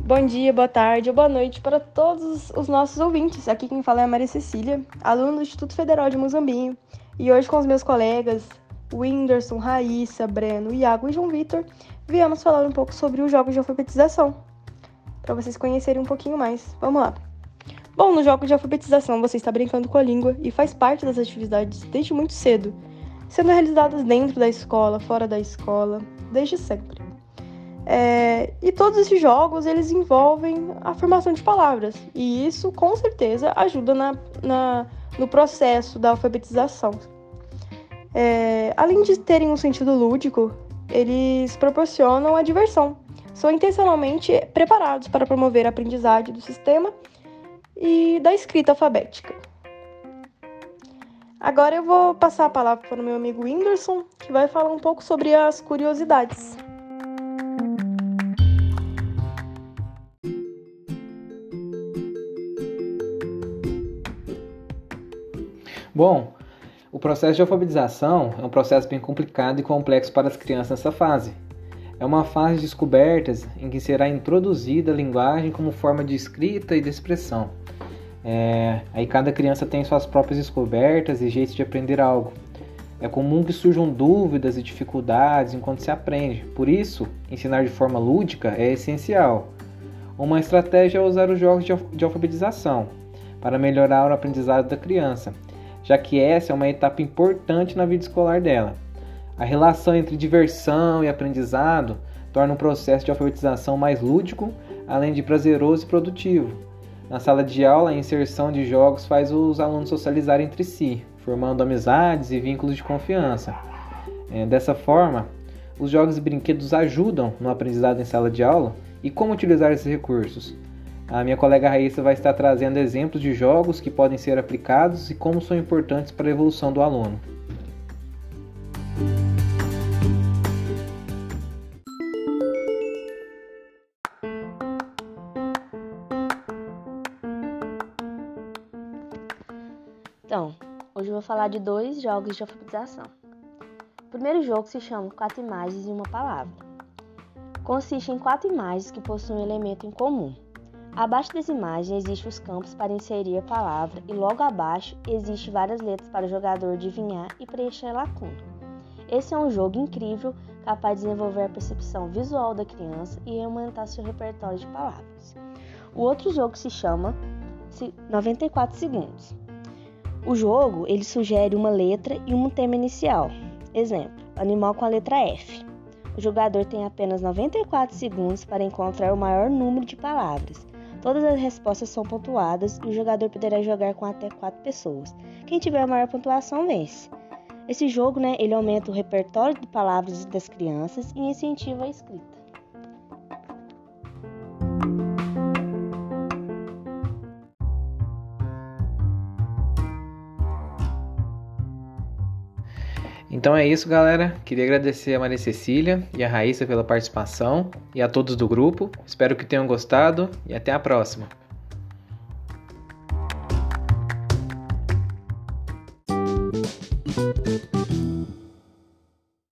Bom dia, boa tarde ou boa noite para todos os nossos ouvintes. Aqui quem fala é a Maria Cecília, aluna do Instituto Federal de Muzambinho. E hoje com os meus colegas Whindersson, Raíssa, Breno, Iago e João Vitor, viemos falar um pouco sobre os jogos de alfabetização, para vocês conhecerem um pouquinho mais. Vamos lá! Bom, no jogo de alfabetização você está brincando com a língua e faz parte das atividades desde muito cedo, sendo realizadas dentro da escola, fora da escola, desde sempre. É, e todos esses jogos eles envolvem a formação de palavras e isso com certeza ajuda na, na no processo da alfabetização. É, além de terem um sentido lúdico, eles proporcionam a diversão. São intencionalmente preparados para promover a aprendizagem do sistema e da escrita alfabética. Agora eu vou passar a palavra para o meu amigo Whindersson, que vai falar um pouco sobre as curiosidades. Bom, o processo de alfabetização é um processo bem complicado e complexo para as crianças nessa fase. É uma fase de descobertas em que será introduzida a linguagem como forma de escrita e de expressão. É, aí cada criança tem suas próprias descobertas e jeitos de aprender algo. É comum que surjam dúvidas e dificuldades enquanto se aprende. Por isso, ensinar de forma lúdica é essencial. Uma estratégia é usar os jogos de alfabetização para melhorar o aprendizado da criança já que essa é uma etapa importante na vida escolar dela. A relação entre diversão e aprendizado torna o processo de alfabetização mais lúdico, além de prazeroso e produtivo. Na sala de aula, a inserção de jogos faz os alunos socializarem entre si, formando amizades e vínculos de confiança. É, dessa forma, os jogos e brinquedos ajudam no aprendizado em sala de aula e como utilizar esses recursos. A minha colega Raíssa vai estar trazendo exemplos de jogos que podem ser aplicados e como são importantes para a evolução do aluno. Então, hoje eu vou falar de dois jogos de alfabetização. O primeiro jogo se chama Quatro Imagens e uma Palavra. Consiste em quatro imagens que possuem um elemento em comum. Abaixo das imagens existem os campos para inserir a palavra e logo abaixo existem várias letras para o jogador adivinhar e preencher a lacuna. Esse é um jogo incrível, capaz de desenvolver a percepção visual da criança e aumentar seu repertório de palavras. O outro jogo se chama 94 segundos. O jogo ele sugere uma letra e um tema inicial. Exemplo: animal com a letra F. O jogador tem apenas 94 segundos para encontrar o maior número de palavras. Todas as respostas são pontuadas e o jogador poderá jogar com até 4 pessoas. Quem tiver a maior pontuação vence. Esse jogo, né, ele aumenta o repertório de palavras das crianças e incentiva a escrita. Então é isso, galera. Queria agradecer a Maria Cecília e a Raíssa pela participação e a todos do grupo. Espero que tenham gostado e até a próxima.